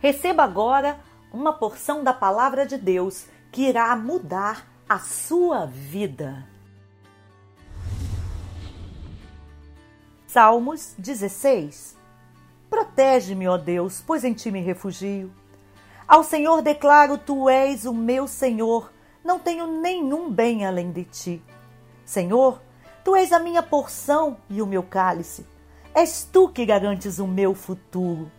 Receba agora uma porção da palavra de Deus que irá mudar a sua vida. Salmos 16 Protege-me, ó Deus, pois em ti me refugio. Ao Senhor declaro: Tu és o meu Senhor, não tenho nenhum bem além de ti. Senhor, tu és a minha porção e o meu cálice. És tu que garantes o meu futuro.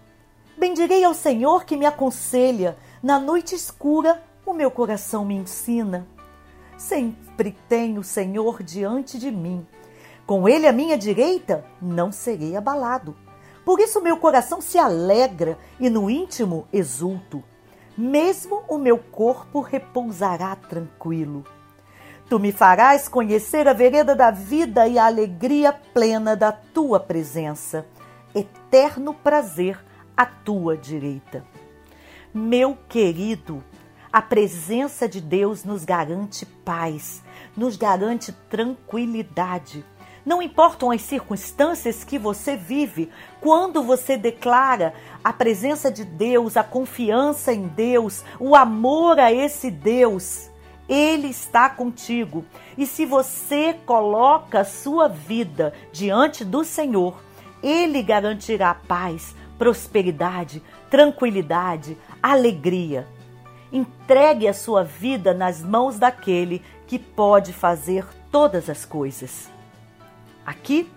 Bendirei ao Senhor que me aconselha. Na noite escura, o meu coração me ensina. Sempre tenho o Senhor diante de mim. Com ele à minha direita, não serei abalado. Por isso meu coração se alegra e no íntimo exulto. Mesmo o meu corpo repousará tranquilo. Tu me farás conhecer a vereda da vida e a alegria plena da tua presença. Eterno prazer à tua direita. Meu querido, a presença de Deus nos garante paz, nos garante tranquilidade. Não importam as circunstâncias que você vive, quando você declara a presença de Deus, a confiança em Deus, o amor a esse Deus, Ele está contigo. E se você coloca a sua vida diante do Senhor, Ele garantirá paz, prosperidade, tranquilidade, alegria. Entregue a sua vida nas mãos daquele que pode fazer todas as coisas. Aqui,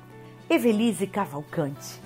Evelise Cavalcante.